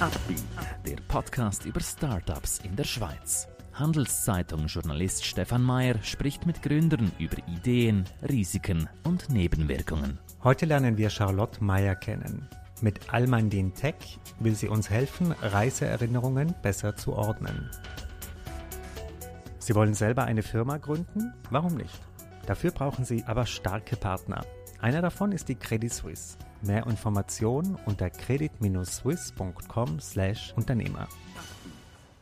Upbeat, der Podcast über Startups in der Schweiz. Handelszeitung-Journalist Stefan Mayer spricht mit Gründern über Ideen, Risiken und Nebenwirkungen. Heute lernen wir Charlotte Mayer kennen. Mit Almandin Tech will sie uns helfen, Reiseerinnerungen besser zu ordnen. Sie wollen selber eine Firma gründen? Warum nicht? Dafür brauchen Sie aber starke Partner. Einer davon ist die Credit Suisse. Mehr Informationen unter credit-swiss.com/Unternehmer.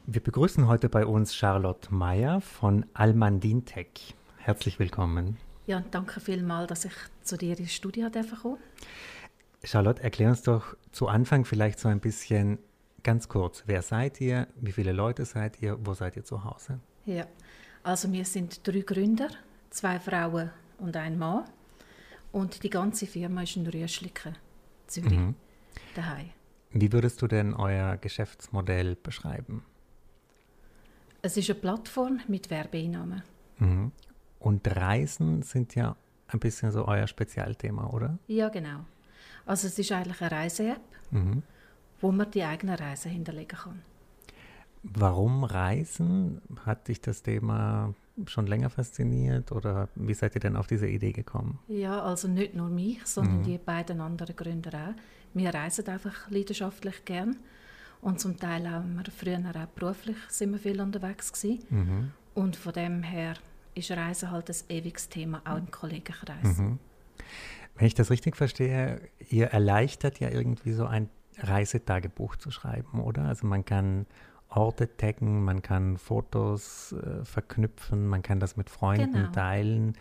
Wir begrüßen heute bei uns Charlotte Meyer von Almandin Tech. Herzlich willkommen. Ja, danke vielmals, dass ich zu dir ins Studio kommen Charlotte, erklär uns doch zu Anfang vielleicht so ein bisschen ganz kurz, wer seid ihr, wie viele Leute seid ihr, wo seid ihr zu Hause? Ja, also wir sind drei Gründer, zwei Frauen und ein Mann. Und die ganze Firma ist in Rüschliken, Zürich, mhm. daheim. Wie würdest du denn euer Geschäftsmodell beschreiben? Es ist eine Plattform mit Werbeeinnahmen. Mhm. Und Reisen sind ja ein bisschen so euer Spezialthema, oder? Ja, genau. Also es ist eigentlich eine Reise-App, mhm. wo man die eigene Reise hinterlegen kann. Warum Reisen? Hat dich das Thema schon länger fasziniert oder wie seid ihr denn auf diese Idee gekommen? Ja, also nicht nur mich, sondern mhm. die beiden anderen Gründer auch. Wir reisen einfach leidenschaftlich gern und zum Teil auch wir früher auch beruflich sind wir viel unterwegs gewesen. Mhm. Und von dem her ist Reisen halt ein ewiges Thema, auch im Kollegenkreis. Mhm. Wenn ich das richtig verstehe, ihr erleichtert ja irgendwie so ein Reisetagebuch zu schreiben, oder? Also man kann Orte taggen, man kann Fotos äh, verknüpfen, man kann das mit Freunden genau. teilen.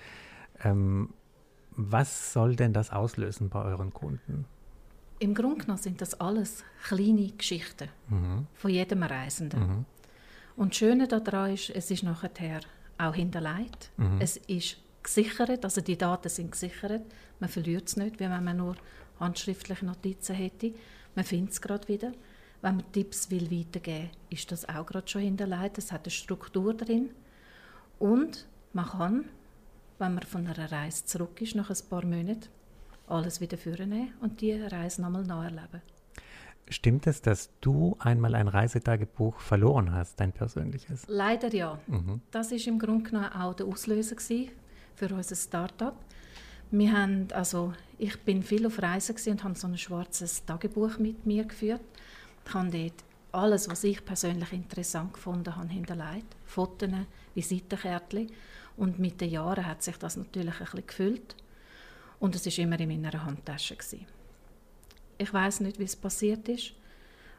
Ähm, was soll denn das auslösen bei euren Kunden? Im Grunde genommen sind das alles kleine Geschichten mhm. von jedem Reisenden. Mhm. Und das Schöne daran ist, es ist nachher auch hinterlegt. Mhm. Es ist gesichert, also die Daten sind gesichert. Man verliert es nicht, wie wenn man nur handschriftliche Notizen hätte. Man findet es gerade wieder. Wenn man Tipps will weitergeben will, ist das auch gerade schon hinterlegt. Es hat eine Struktur drin. Und man kann, wenn man von einer Reise zurück ist, nach ein paar Monaten, alles wieder vornehmen und die Reise nochmal neu erleben. Stimmt es, dass du einmal ein Reisetagebuch verloren hast, dein persönliches? Leider ja. Mhm. Das ist im Grunde genommen auch der Auslöser für unser Startup. Wir haben, also ich bin viel auf Reisen und habe so ein schwarzes Tagebuch mit mir geführt. Ich habe dort alles, was ich persönlich interessant gefunden habe, hinterlegt. Fotos, Visitenkärtchen. Und mit den Jahren hat sich das natürlich ein bisschen gefüllt. Und es war immer in meiner Handtasche. Gewesen. Ich weiß nicht, wie es passiert ist,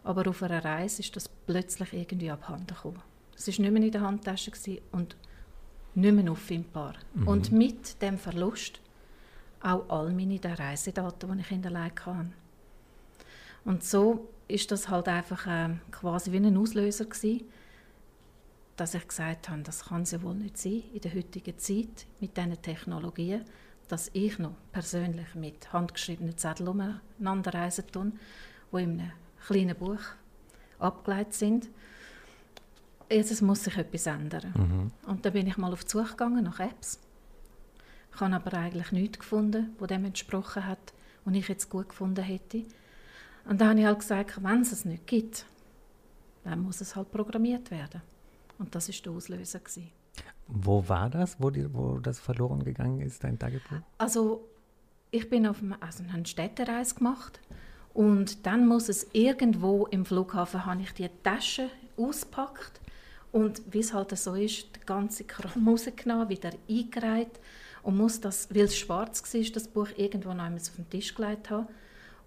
aber auf einer Reise ist das plötzlich irgendwie abhanden gekommen. Es war nicht mehr in der Handtasche und nicht mehr auffindbar. Mhm. Und mit dem Verlust auch all meine Reisedaten, die ich hinterlegt habe. Und so ist das halt einfach äh, quasi wie ein Auslöser gewesen, dass ich gesagt habe, das kann es ja wohl nicht sein in der heutigen Zeit mit diesen Technologien, dass ich noch persönlich mit handgeschriebenen Zetteln umeinander reisen tue, die in einem kleinen Buch abgeleitet sind. Jetzt muss sich etwas ändern. Mhm. Und da bin ich mal auf die Suche gegangen nach Apps. Ich habe aber eigentlich nichts gefunden, wo dem entsprochen hat, und ich jetzt gut gefunden hätte. Und dann habe ich halt gesagt, wenn es es nicht gibt, dann muss es halt programmiert werden. Und das war der Auslöser. Gewesen. Wo war das, wo, die, wo das verloren gegangen ist, dein Tagebuch? Also ich bin auf eine, also eine Städtereise gemacht und dann muss es irgendwo im Flughafen, habe ich die Tasche ausgepackt und wie es halt so ist, die ganze Kram rausgenommen, wieder eingereiht und muss das, weil es schwarz war, das Buch irgendwo noch einmal auf den Tisch gelegt haben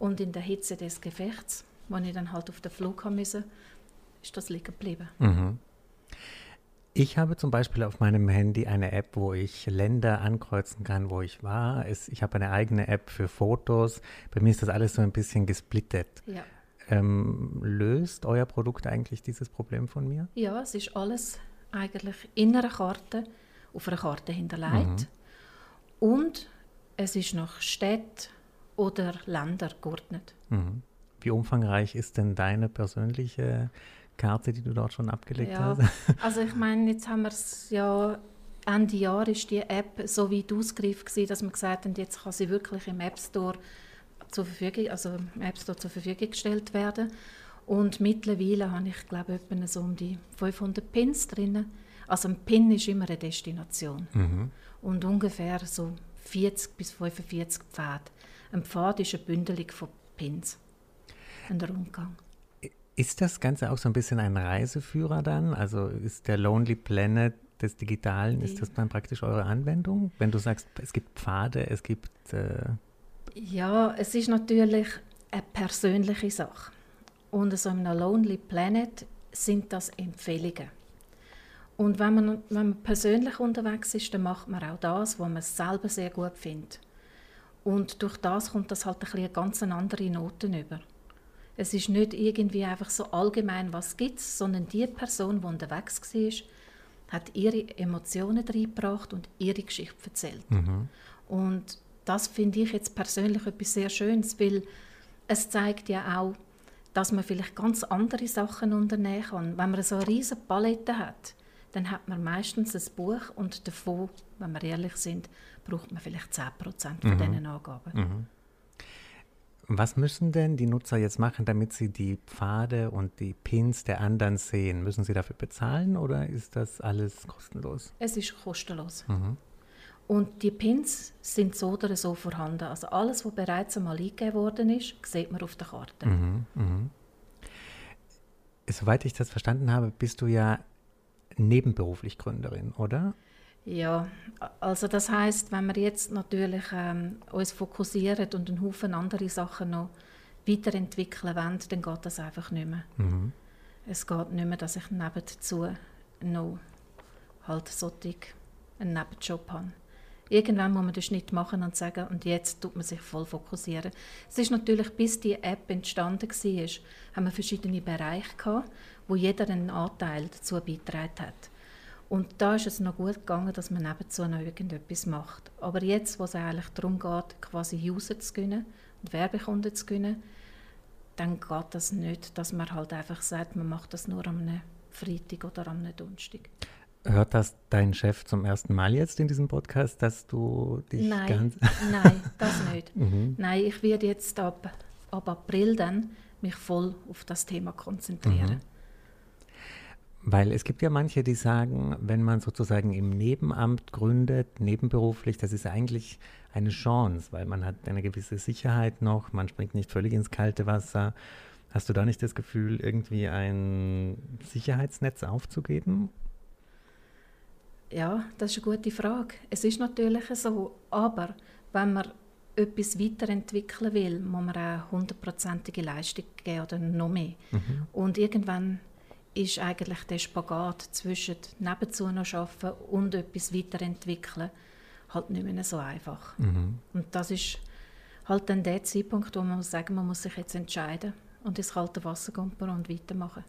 und in der Hitze des Gefechts, wo ich dann halt auf den Flug haben musste, ist das liegen geblieben. Mhm. Ich habe zum Beispiel auf meinem Handy eine App, wo ich Länder ankreuzen kann, wo ich war. ich habe eine eigene App für Fotos. Bei mir ist das alles so ein bisschen gesplittet. Ja. Ähm, löst euer Produkt eigentlich dieses Problem von mir? Ja, es ist alles eigentlich in einer Karte, auf einer Karte hinterlegt. Mhm. Und es ist nach Städten, oder Länder geordnet. Mhm. Wie umfangreich ist denn deine persönliche Karte, die du dort schon abgelegt ja, hast? also ich meine, jetzt haben wir es ja Ende Jahr ist die App so weit ausgereift gewesen, dass wir gesagt haben, jetzt kann sie wirklich im App Store zur Verfügung, also im App Store zur Verfügung gestellt werden. Und mittlerweile habe ich, glaube ich, etwa so um die 500 Pins drin. Also ein Pin ist immer eine Destination. Mhm. Und ungefähr so 40 bis 45 Pfade. Ein Pfad ist eine Bündelung von Pins. Ein Rundgang. Ist das Ganze auch so ein bisschen ein Reiseführer dann? Also ist der Lonely Planet des Digitalen, Die. ist das dann praktisch eure Anwendung? Wenn du sagst, es gibt Pfade, es gibt... Äh ja, es ist natürlich eine persönliche Sache. Und so einem Lonely Planet sind das Empfehlungen. Und wenn man, wenn man persönlich unterwegs ist, dann macht man auch das, was man selber sehr gut findet. Und durch das kommt das halt ein eine ganz andere Noten über. Es ist nicht irgendwie einfach so allgemein, was gibt sondern die Person, die unterwegs war, hat ihre Emotionen reingebracht und ihre Geschichte erzählt. Mhm. Und das finde ich jetzt persönlich etwas sehr Schönes, weil es zeigt ja auch, dass man vielleicht ganz andere Sachen unternehmen kann. Wenn man so eine riesige Palette hat, dann hat man meistens ein Buch und davon, wenn wir ehrlich sind, braucht man vielleicht 10% von mhm. diesen Angaben. Mhm. Was müssen denn die Nutzer jetzt machen, damit sie die Pfade und die Pins der anderen sehen? Müssen sie dafür bezahlen oder ist das alles kostenlos? Es ist kostenlos. Mhm. Und die Pins sind so oder so vorhanden. Also alles, was bereits einmal eingegeben worden ist, sieht man auf der Karte. Mhm, mh. Soweit ich das verstanden habe, bist du ja nebenberuflich Gründerin, oder? Ja, also das heißt, wenn wir jetzt natürlich ähm, uns fokussieren und einen Haufen andere Sachen noch weiterentwickeln wollen, dann geht das einfach nicht mehr. Mhm. Es geht nicht mehr, dass ich nebenzu noch halt solche einen Nebenjob habe. Irgendwann muss man den Schnitt machen und sagen, und jetzt tut man sich voll fokussieren. Es ist natürlich, bis die App entstanden war, haben wir verschiedene Bereiche gehabt, wo jeder einen Anteil dazu beigetragen hat. Und da ist es noch gut gegangen, dass man nebenzu noch irgendetwas macht. Aber jetzt, wo es eigentlich darum geht, quasi User zu gewinnen und Werbekunden zu gewinnen, dann geht das nicht, dass man halt einfach sagt, man macht das nur am Freitag oder am Donnerstag. Hört das dein Chef zum ersten Mal jetzt in diesem Podcast, dass du dich nein, ganz... nein, das nicht. Mhm. Nein, ich werde jetzt ab, ab April dann mich voll auf das Thema konzentrieren. Mhm. Weil es gibt ja manche, die sagen, wenn man sozusagen im Nebenamt gründet, nebenberuflich, das ist eigentlich eine Chance, weil man hat eine gewisse Sicherheit noch, man springt nicht völlig ins kalte Wasser. Hast du da nicht das Gefühl, irgendwie ein Sicherheitsnetz aufzugeben? Ja, das ist eine gute Frage. Es ist natürlich so, aber wenn man etwas weiterentwickeln will, muss man auch hundertprozentige Leistung geben oder noch mehr. Mhm. Und irgendwann ist eigentlich der Spagat zwischen nebenzu noch arbeiten und etwas weiterentwickeln halt nicht mehr so einfach. Mhm. Und das ist halt dann der Zeitpunkt, wo man muss sagen, man muss sich jetzt entscheiden und ins kalte Wasser gehen und weitermachen.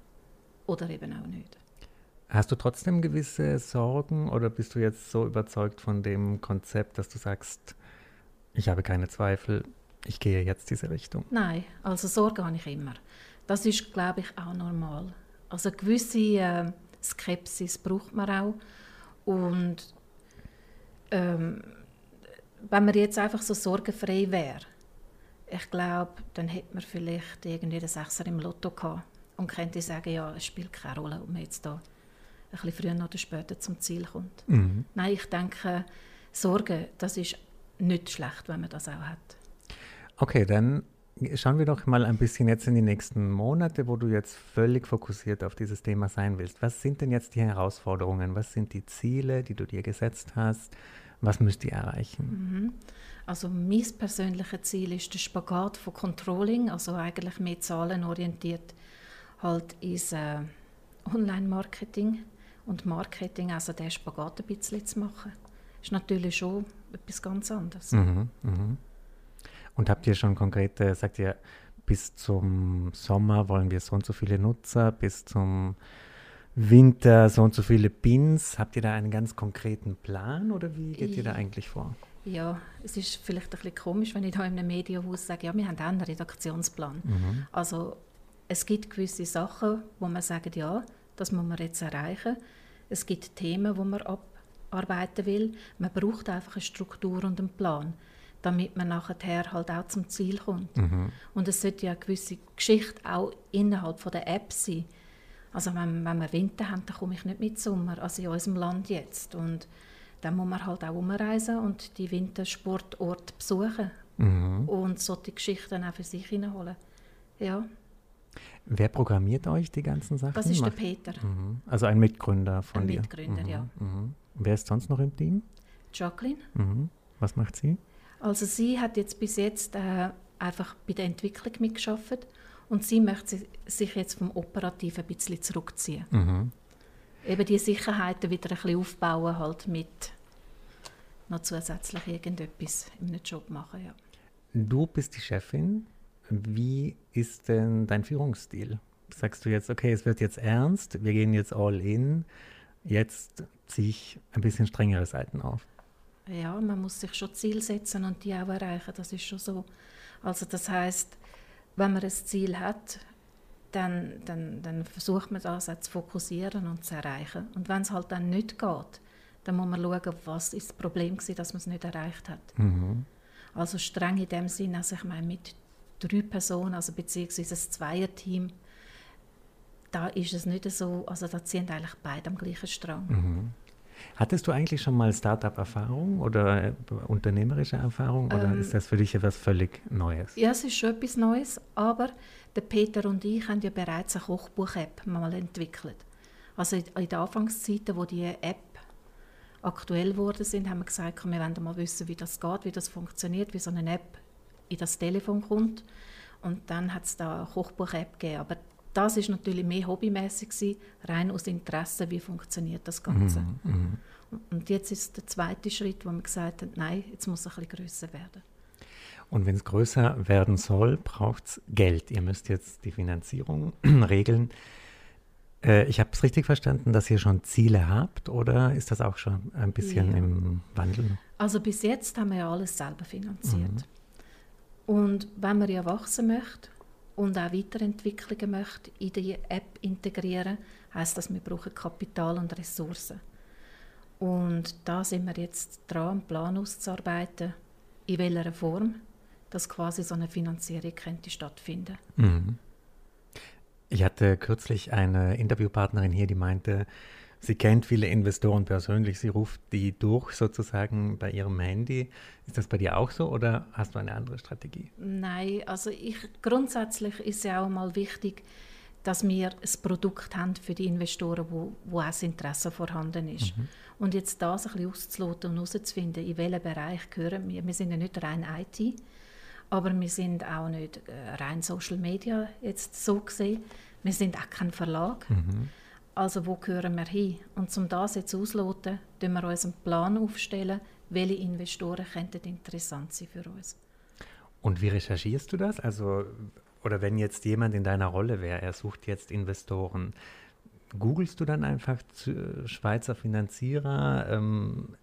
Oder eben auch nicht. Hast du trotzdem gewisse Sorgen oder bist du jetzt so überzeugt von dem Konzept, dass du sagst, ich habe keine Zweifel, ich gehe jetzt diese Richtung? Nein, also Sorge habe ich immer. Das ist, glaube ich, auch normal. Also gewisse äh, Skepsis braucht man auch. Und ähm, wenn man jetzt einfach so sorgenfrei wäre, ich glaube, dann hätte man vielleicht irgendwie den Sechser im Lotto gehabt und könnte sagen, ja, es spielt keine Rolle, ob man jetzt da ein bisschen früher oder später zum Ziel kommt. Mhm. Nein, ich denke, Sorge, das ist nicht schlecht, wenn man das auch hat. Okay, dann schauen wir doch mal ein bisschen jetzt in die nächsten Monate, wo du jetzt völlig fokussiert auf dieses Thema sein willst. Was sind denn jetzt die Herausforderungen? Was sind die Ziele, die du dir gesetzt hast? Was müsst ihr erreichen? Mhm. Also mein persönliches Ziel ist der Spagat von Controlling, also eigentlich mehr zahlenorientiert, halt ins äh, Online-Marketing und Marketing, also den Spagat ein bisschen zu machen, ist natürlich schon etwas ganz anderes. Mhm, mh. Und habt ihr schon konkrete, sagt ihr, bis zum Sommer wollen wir so und so viele Nutzer, bis zum Winter so und so viele Pins. Habt ihr da einen ganz konkreten Plan oder wie geht ihr da eigentlich vor? Ja, es ist vielleicht ein bisschen komisch, wenn ich da in einem Medienhaus sage, ja, wir haben auch einen Redaktionsplan. Mhm. Also es gibt gewisse Sachen, wo man sagt, ja, das muss man jetzt erreichen. Es gibt Themen, wo man abarbeiten will. Man braucht einfach eine Struktur und einen Plan. Damit man nachher halt auch zum Ziel kommt. Mhm. Und es sollte ja eine gewisse Geschichte auch innerhalb von der App sein. Also wenn, wenn wir Winter haben, dann komme ich nicht mit Sommer, also in unserem Land jetzt. Und dann muss man halt auch umreisen und die Wintersportorte besuchen mhm. und solche Geschichten auch für sich hineinholen. Ja. Wer programmiert euch die ganzen Sachen? Das ist der Peter. Mhm. Also ein Mitgründer von ein dir? Mitgründer, mhm. ja. Mhm. Wer ist sonst noch im Team? Jacqueline. Mhm. Was macht sie? Also sie hat jetzt bis jetzt äh, einfach bei der Entwicklung mitgeschafft und sie möchte sich jetzt vom Operativen ein bisschen zurückziehen. Mhm. Eben die Sicherheiten wieder ein bisschen aufbauen, halt mit noch zusätzlich irgendetwas im Job machen, ja. Du bist die Chefin. Wie ist denn dein Führungsstil? Sagst du jetzt, okay, es wird jetzt ernst, wir gehen jetzt all in, jetzt ziehe ich ein bisschen strengere Seiten auf? Ja, man muss sich schon Ziel setzen und die auch erreichen, das ist schon so. Also das heißt, wenn man ein Ziel hat, dann, dann, dann versucht man das auch zu fokussieren und zu erreichen. Und wenn es halt dann nicht geht, dann muss man schauen, was ist das Problem war, dass man es nicht erreicht hat. Mhm. Also streng in dem Sinne, also ich meine mit drei Personen, also beziehungsweise ein Zweierteam, da ist es nicht so, also da ziehen eigentlich beide am gleichen Strang. Mhm. Hattest du eigentlich schon mal Startup-Erfahrung oder äh, unternehmerische Erfahrung oder ähm, ist das für dich etwas völlig Neues? Ja, es ist schon etwas Neues, aber der Peter und ich haben ja bereits eine Kochbuch-App mal entwickelt. Also in, den Anfangszeiten, wo die App aktuell geworden sind, haben wir gesagt, wir wollen mal wissen, wie das geht, wie das funktioniert, wie so eine App in das Telefon kommt. Und dann hat es da eine Kochbuch-App gegeben. Aber das ist natürlich mehr hobbymäßig rein aus Interesse, wie funktioniert das Ganze. Mm, mm. Und jetzt ist der zweite Schritt, wo man gesagt hat, nein, jetzt muss es ein bisschen grösser werden. Und wenn es größer werden soll, braucht es Geld. Ihr müsst jetzt die Finanzierung regeln. Äh, ich habe es richtig verstanden, dass ihr schon Ziele habt oder ist das auch schon ein bisschen ja. im Wandel? Also bis jetzt haben wir ja alles selber finanziert. Mhm. Und wenn man ja wachsen möchte und auch Weiterentwicklungen möchte in die App integrieren, heißt das, wir brauchen Kapital und Ressourcen. Und da sind wir jetzt dran, einen Plan auszuarbeiten, in welcher Form, dass quasi so eine Finanzierung könnte stattfinden. Mhm. Ich hatte kürzlich eine Interviewpartnerin hier, die meinte, Sie kennt viele Investoren persönlich, sie ruft die durch sozusagen bei ihrem Handy. Ist das bei dir auch so oder hast du eine andere Strategie? Nein, also ich, grundsätzlich ist ja auch mal wichtig, dass wir ein Produkt haben für die Investoren, wo, wo auch das Interesse vorhanden ist. Mhm. Und jetzt das ein bisschen auszuloten und herauszufinden, in welchem Bereich gehören wir. Wir sind ja nicht rein IT, aber wir sind auch nicht äh, rein Social Media jetzt so gesehen. Wir sind auch kein Verlag. Mhm. Also wo gehören wir hin? Und um das jetzt auszuloten, stellen wir uns einen Plan aufstellen, welche Investoren könnten interessant sein für uns. Und wie recherchierst du das? Also, oder wenn jetzt jemand in deiner Rolle wäre, er sucht jetzt Investoren, googelst du dann einfach Schweizer Finanzierer? Ähm,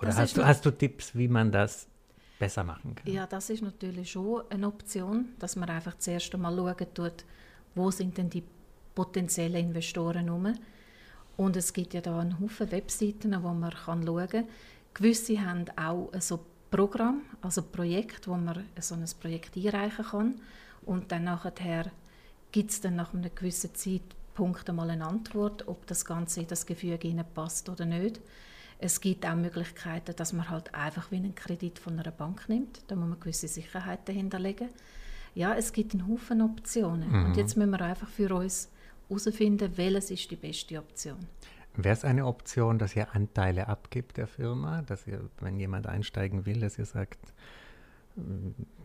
oder hast du, hast du Tipps, wie man das besser machen kann? Ja, das ist natürlich schon eine Option, dass man einfach zuerst einmal schauen tut, wo sind denn die potenzielle Investoren herum. Und es gibt ja da einen Haufen Webseiten, wo man kann schauen kann. Gewisse haben auch so Programm, also Projekt, wo man so ein Projekt einreichen kann. Und dann nachher gibt es dann nach einem gewissen Zeitpunkt einmal eine Antwort, ob das Ganze in das Gefüge passt oder nicht. Es gibt auch Möglichkeiten, dass man halt einfach wie einen Kredit von einer Bank nimmt. Da muss man gewisse Sicherheiten hinterlegen. Ja, es gibt einen Haufen Optionen. Mhm. Und jetzt müssen wir einfach für uns herausfinden, welches ist die beste Option. Wäre es eine Option, dass ihr Anteile abgibt der Firma, dass ihr, wenn jemand einsteigen will, dass ihr sagt,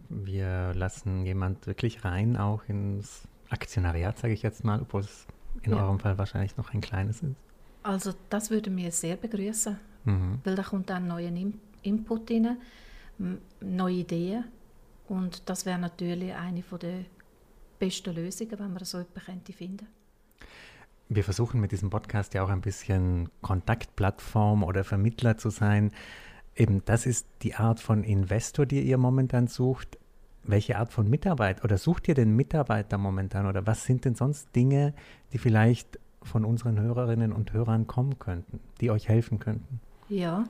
wir lassen jemand wirklich rein, auch ins Aktionariat, sage ich jetzt mal, obwohl es in ja. eurem Fall wahrscheinlich noch ein kleines ist? Also das würde mir sehr begrüßen, mhm. weil da kommt dann neuer Input rein, neue Ideen und das wäre natürlich eine der besten Lösungen, wenn man so etwas finden könnte. Wir versuchen mit diesem Podcast ja auch ein bisschen Kontaktplattform oder Vermittler zu sein. Eben das ist die Art von Investor, die ihr momentan sucht. Welche Art von Mitarbeiter oder sucht ihr den Mitarbeiter momentan oder was sind denn sonst Dinge, die vielleicht von unseren Hörerinnen und Hörern kommen könnten, die euch helfen könnten? Ja,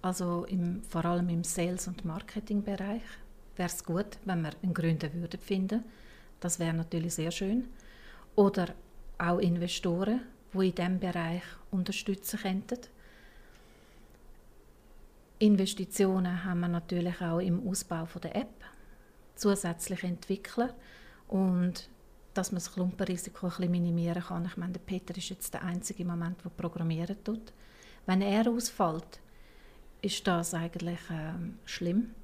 Also im, vor allem im Sales- und Marketingbereich wäre es gut, wenn wir einen Gründer würden finden. Das wäre natürlich sehr schön. Oder auch Investoren, die in diesem Bereich unterstützen könnten. Investitionen haben wir natürlich auch im Ausbau der App, zusätzliche Entwickler und dass man das Klumpenrisiko ein bisschen minimieren kann. Ich meine, der Peter ist jetzt der einzige Moment, der programmieren tut. Wenn er ausfällt, ist das eigentlich äh, schlimm.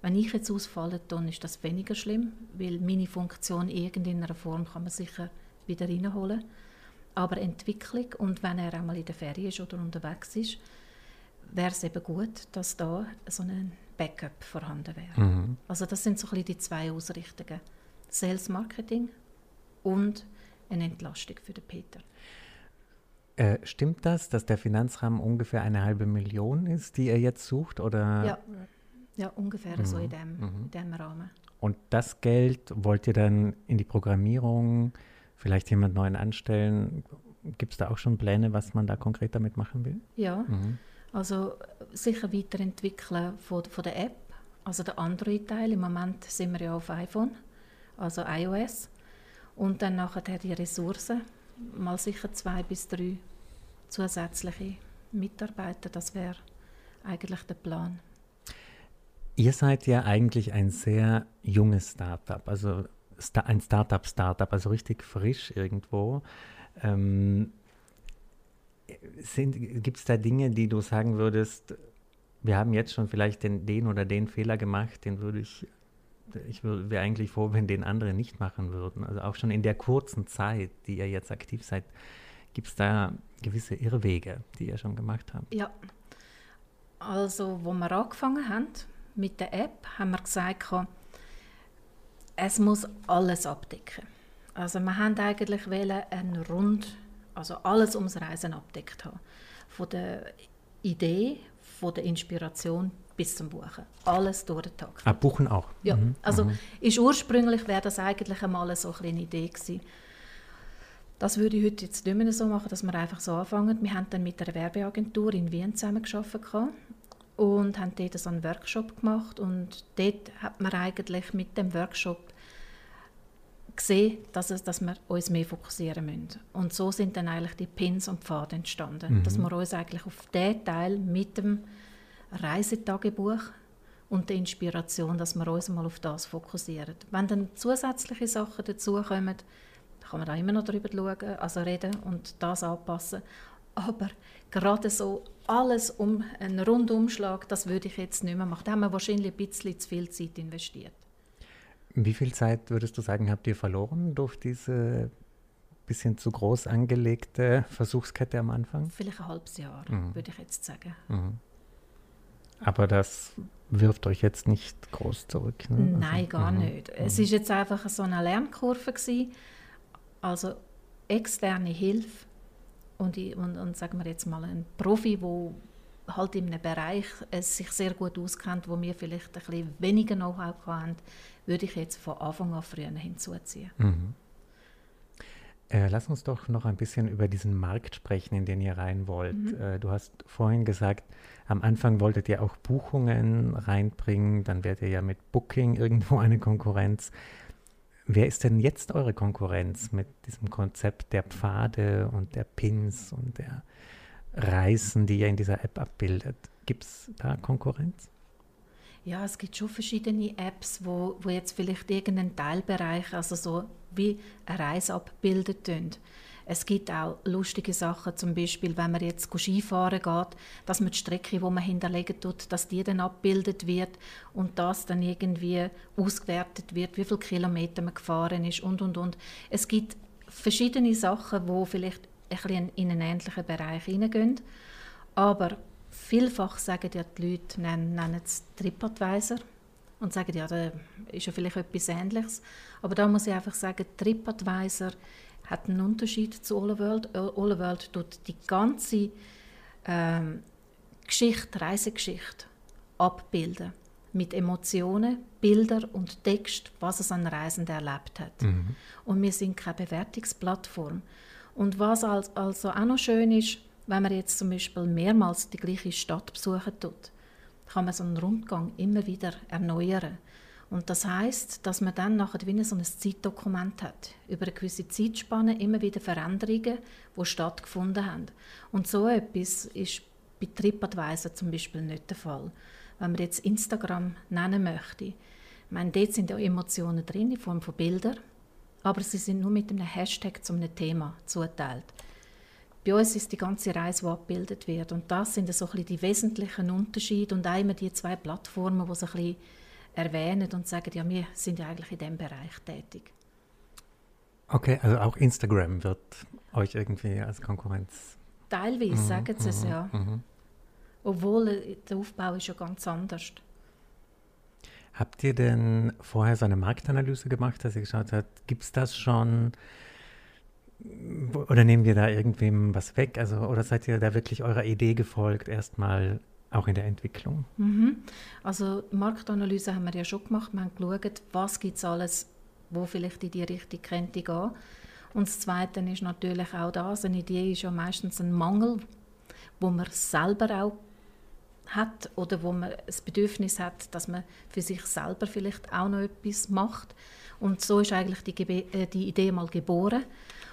Wenn ich jetzt ausfalle, dann ist das weniger schlimm, weil meine Funktion in irgendeiner Form kann man sicher wieder reinholen. Aber Entwicklung und wenn er einmal in der Ferie ist oder unterwegs ist, wäre es eben gut, dass da so ein Backup vorhanden wäre. Mhm. Also das sind so ein bisschen die zwei Ausrichtungen. Sales Marketing und eine Entlastung für den Peter. Äh, stimmt das, dass der Finanzrahmen ungefähr eine halbe Million ist, die er jetzt sucht? Oder? Ja, ja ungefähr mhm. so in dem, mhm. in dem Rahmen. Und das Geld wollt ihr dann in die Programmierung, vielleicht jemand Neuen anstellen? Gibt es da auch schon Pläne, was man da konkret damit machen will? Ja, mhm. also sicher weiterentwickeln von, von der App, also der Android-Teil. Im Moment sind wir ja auf iPhone, also iOS. Und dann nachher die Ressourcen, mal sicher zwei bis drei zusätzliche Mitarbeiter, das wäre eigentlich der Plan. Ihr seid ja eigentlich ein sehr junges Startup, also ein Startup-Startup, also richtig frisch irgendwo. Ähm, Gibt es da Dinge, die du sagen würdest, wir haben jetzt schon vielleicht den, den oder den Fehler gemacht, den würde ich ich wäre eigentlich froh, wenn den anderen nicht machen würden. Also auch schon in der kurzen Zeit, die ihr jetzt aktiv seid, gibt es da gewisse Irrwege, die ihr schon gemacht habt? Ja, also wo wir angefangen haben mit der App, haben wir gesagt, es muss alles abdecken. Also wir haben eigentlich einen Rund, also alles ums Reisen abdeckt haben. Von der Idee, von der Inspiration bis zum Buchen. Alles durch den Tag. Ah, Buchen auch? Ja, mhm. also mhm. ist ursprünglich wäre das eigentlich einmal so eine Idee gewesen. Das würde ich heute jetzt nicht mehr so machen, dass wir einfach so anfangen. Wir haben dann mit einer Werbeagentur in Wien zusammengearbeitet und haben dort so einen Workshop gemacht und dort hat man eigentlich mit dem Workshop gesehen, dass, es, dass wir uns mehr fokussieren müssen. Und so sind dann eigentlich die Pins und Pfade entstanden, mhm. dass wir uns eigentlich auf den Teil mit dem Reisetagebuch und der Inspiration, dass wir uns mal auf das fokussieren. Wenn dann zusätzliche Sachen dazukommen, kann man da immer noch darüber schauen, also reden und das anpassen. Aber gerade so alles um einen Rundumschlag, das würde ich jetzt nicht mehr machen. Da haben wir wahrscheinlich ein bisschen zu viel Zeit investiert. Wie viel Zeit würdest du sagen, habt ihr verloren durch diese bisschen zu groß angelegte Versuchskette am Anfang? Vielleicht ein halbes Jahr, mhm. würde ich jetzt sagen. Mhm. Aber das wirft euch jetzt nicht groß zurück? Ne? Also, Nein, gar mhm. nicht. Es war jetzt einfach so eine Lernkurve gewesen. Also externe Hilfe und, und, und sagen wir jetzt mal ein Profi, der halt in einem Bereich es sich sehr gut auskennt, wo wir vielleicht ein bisschen weniger Know-how haben, würde ich jetzt von Anfang an früher hinzuziehen. Mhm. Äh, lass uns doch noch ein bisschen über diesen Markt sprechen, in den ihr rein wollt. Mhm. Äh, du hast vorhin gesagt, am Anfang wolltet ihr auch Buchungen reinbringen, dann werdet ihr ja mit Booking irgendwo eine Konkurrenz. Wer ist denn jetzt eure Konkurrenz mit diesem Konzept der Pfade und der Pins und der Reisen, die ihr in dieser App abbildet? Gibt es da Konkurrenz? Ja, es gibt schon verschiedene Apps, wo, wo jetzt vielleicht irgendeinen Teilbereich, also so wie eine Reise abbilden. Es gibt auch lustige Sachen, zum Beispiel, wenn man jetzt Skifahren geht, dass man die Strecke, die man hinterlegen tut, dass die dann abgebildet wird und das dann irgendwie ausgewertet wird, wie viele Kilometer man gefahren ist und, und, und. Es gibt verschiedene Sachen, wo vielleicht ein in einen ähnlichen Bereich hineingehen, aber vielfach sagen ja die Leute, nennen, nennen es TripAdvisor und sagen, ja, da ist ja vielleicht etwas Ähnliches. Aber da muss ich einfach sagen, TripAdvisor hat einen Unterschied zu All World. All World tut die ganze ähm, Geschichte, Reisegeschichte abbilden. Mit Emotionen, Bildern und Text, was es an Reisen erlebt hat. Mhm. Und wir sind keine Bewertungsplattform. Und was also auch noch schön ist, wenn man jetzt zum Beispiel mehrmals die gleiche Stadt besuchen tut, kann man so einen Rundgang immer wieder erneuern. Und das heißt, dass man dann nachher wie so ein Zeitdokument hat. Über eine gewisse Zeitspanne immer wieder Veränderungen, die stattgefunden haben. Und so etwas ist bei TripAdvisor zum Beispiel nicht der Fall. Wenn man jetzt Instagram nennen möchte, ich meine, dort sind ja Emotionen drin in Form von Bildern, aber sie sind nur mit einem Hashtag zu einem Thema zuteilt. Bei uns ist die ganze Reise, die abgebildet wird. Und das sind so ein bisschen die wesentlichen Unterschiede und einmal die zwei Plattformen, die so ein bisschen erwähnen und sagen, ja, wir sind ja eigentlich in diesem Bereich tätig. Okay, also auch Instagram wird euch irgendwie als Konkurrenz. Teilweise mhm, sagen sie es, mhm, ja. Mhm. Obwohl äh, der Aufbau ist ja ganz anders. Habt ihr denn vorher so eine Marktanalyse gemacht, dass ihr geschaut habt, gibt es das schon? Oder nehmen wir da irgendwem was weg? Also, oder seid ihr da wirklich eurer Idee gefolgt, erstmal auch in der Entwicklung? Mhm. Also Marktanalyse haben wir ja schon gemacht. Wir haben geschaut, was gibt es alles, wo vielleicht in die Richtung könnte gehen. Und das Zweite ist natürlich auch das, eine Idee ist ja meistens ein Mangel, wo man selber auch hat oder wo man das Bedürfnis hat, dass man für sich selber vielleicht auch noch etwas macht. Und so ist eigentlich die, äh, die Idee mal geboren.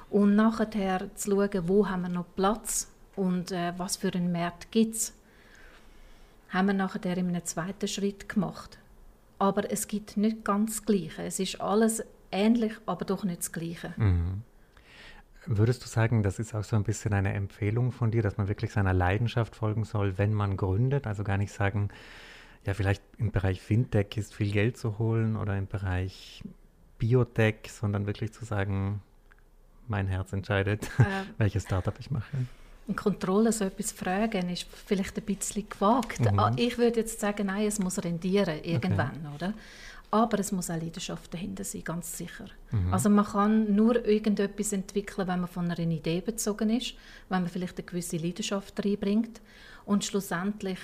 Und nachher zu schauen, wo haben wir noch Platz und äh, was für einen Markt gibt es haben wir nachher in einem zweiten Schritt gemacht. Aber es gibt nicht ganz das Gleiche. Es ist alles ähnlich, aber doch nicht das Gleiche. Mhm. Würdest du sagen, das ist auch so ein bisschen eine Empfehlung von dir, dass man wirklich seiner Leidenschaft folgen soll, wenn man gründet? Also gar nicht sagen, ja, vielleicht im Bereich Fintech ist viel Geld zu holen oder im Bereich Biotech, sondern wirklich zu sagen, mein Herz entscheidet, äh, welches Startup ich mache eine Kontrolle so etwas fragen, ist vielleicht ein bisschen gewagt. Mhm. Ah, ich würde jetzt sagen, nein, es muss rendieren irgendwann, okay. oder? Aber es muss auch Leidenschaft dahinter sein, ganz sicher. Mhm. Also man kann nur irgendetwas entwickeln, wenn man von einer Idee bezogen ist, wenn man vielleicht eine gewisse Leidenschaft reinbringt. Und schlussendlich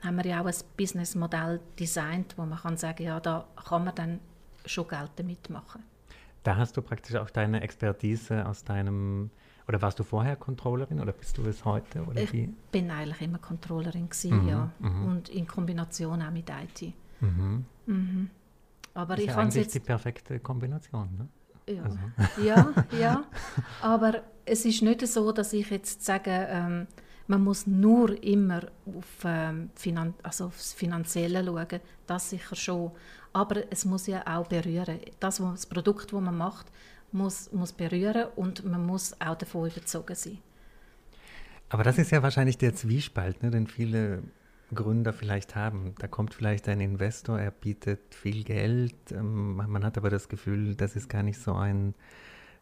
haben wir ja auch ein Businessmodell designt, wo man kann sagen, ja, da kann man dann schon Geld damit machen. Da hast du praktisch auch deine Expertise aus deinem oder warst du vorher Controllerin oder bist du es heute? Oder ich wie? bin eigentlich immer Controllerin gewesen, mhm, ja. Mhm. Und in Kombination auch mit IT. Mhm. Mhm. Aber das ist ich ja eigentlich jetzt die perfekte Kombination, ne? Ja, also. ja, ja. Aber es ist nicht so, dass ich jetzt sage, ähm, man muss nur immer auf, ähm, Finan also aufs Finanzielle schauen. Das sicher schon. Aber es muss ja auch berühren. Das, das Produkt, das man macht, muss, muss berühren und man muss auch davon überzogen sein. Aber das ist ja wahrscheinlich der Zwiespalt, ne, den viele Gründer vielleicht haben. Da kommt vielleicht ein Investor, er bietet viel Geld, ähm, man hat aber das Gefühl, das ist gar nicht so ein,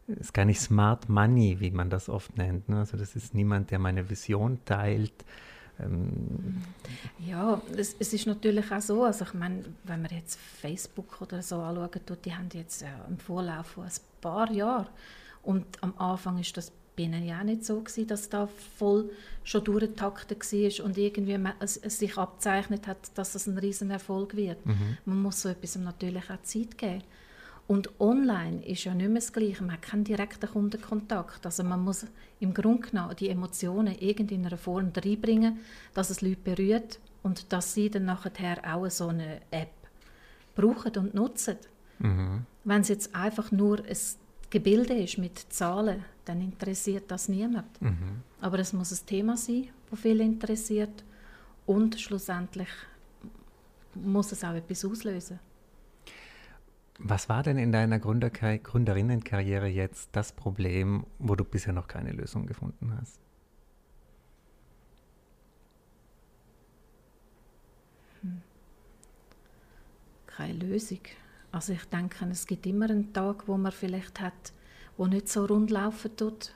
ist gar nicht Smart Money, wie man das oft nennt. Ne? Also das ist niemand, der meine Vision teilt. Ähm ja, es, es, ist natürlich auch so, also ich meine, wenn man jetzt Facebook oder so anschauen tut, die haben jetzt äh, im Vorlauf von ein paar Jahren und am Anfang ist das bei ihnen ja auch nicht so gewesen, dass da voll schon durchgetaktet war und irgendwie es, es, sich abzeichnet hat, dass das ein Riesenerfolg wird. Mhm. Man muss so etwas natürlich auch Zeit geben. Und online ist ja nicht mehr das Gleiche. Man hat keinen direkten Kundenkontakt. Also man muss im Grunde genommen die Emotionen in einer Form reinbringen, dass es Leute berührt und dass sie dann nachher auch so eine App brauchen und nutzen. Mhm. Wenn es jetzt einfach nur ein Gebilde ist mit Zahlen, dann interessiert das niemand. Mhm. Aber es muss ein Thema sein, das viele interessiert und schlussendlich muss es auch etwas auslösen. Was war denn in deiner Gründerinnenkarriere jetzt das Problem, wo du bisher noch keine Lösung gefunden hast? Hm. Keine Lösung. Also ich denke, es gibt immer einen Tag, wo man vielleicht hat, wo nicht so rund laufen tut.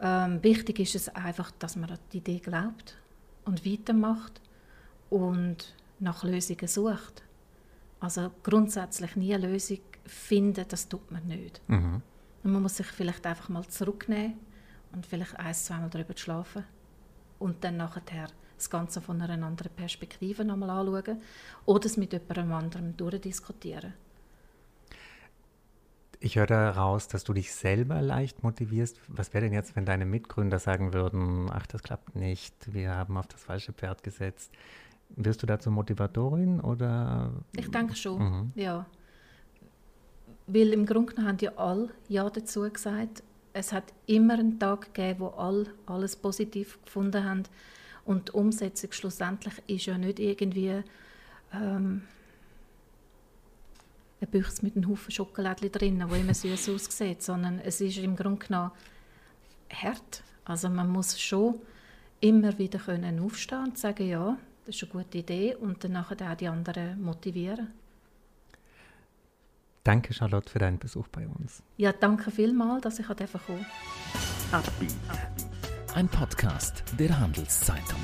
Ähm, wichtig ist es einfach, dass man an die Idee glaubt und weitermacht und nach Lösungen sucht. Also grundsätzlich nie eine Lösung finden, das tut man nicht. Mhm. Und man muss sich vielleicht einfach mal zurücknehmen und vielleicht ein, zweimal darüber schlafen und dann nachher das Ganze von einer anderen Perspektive nochmal anschauen oder es mit jemandem anderem durchdiskutieren. Ich höre daraus, dass du dich selber leicht motivierst. Was wäre denn jetzt, wenn deine Mitgründer sagen würden, ach, das klappt nicht, wir haben auf das falsche Pferd gesetzt. Wirst du dazu Motivatorin oder? Ich denke schon, mhm. ja. Weil im Grunde genommen haben ja alle Ja dazu gesagt. Es hat immer einen Tag gegeben, wo alle alles positiv gefunden haben. Und die Umsetzung schlussendlich ist ja nicht irgendwie ähm, ein Büchs mit einem Haufen Schokolade drin, wo immer süß aussieht, sondern es ist im Grunde genommen hart. Also man muss schon immer wieder können aufstehen und sagen, ja, das ist eine gute Idee und dann auch die anderen motivieren. Danke, Charlotte, für deinen Besuch bei uns. Ja, danke vielmals, dass ich einfach kommen Ein Podcast der Handelszeitung.